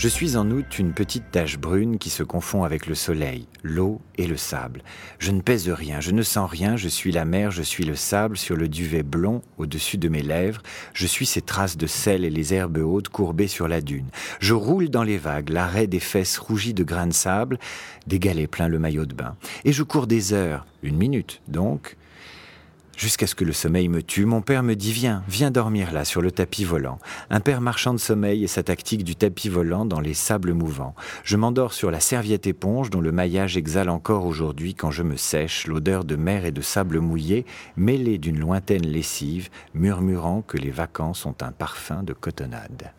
Je suis en août une petite tache brune qui se confond avec le soleil, l'eau et le sable. Je ne pèse rien, je ne sens rien, je suis la mer, je suis le sable sur le duvet blond au-dessus de mes lèvres, je suis ces traces de sel et les herbes hautes courbées sur la dune. Je roule dans les vagues, l'arrêt des fesses rougies de grains de sable, des galets plein le maillot de bain. Et je cours des heures, une minute donc, Jusqu'à ce que le sommeil me tue, mon père me dit Viens, viens dormir là, sur le tapis volant. Un père marchand de sommeil et sa tactique du tapis volant dans les sables mouvants. Je m'endors sur la serviette éponge dont le maillage exhale encore aujourd'hui quand je me sèche, l'odeur de mer et de sable mouillé, mêlée d'une lointaine lessive, murmurant que les vacances ont un parfum de cotonnade.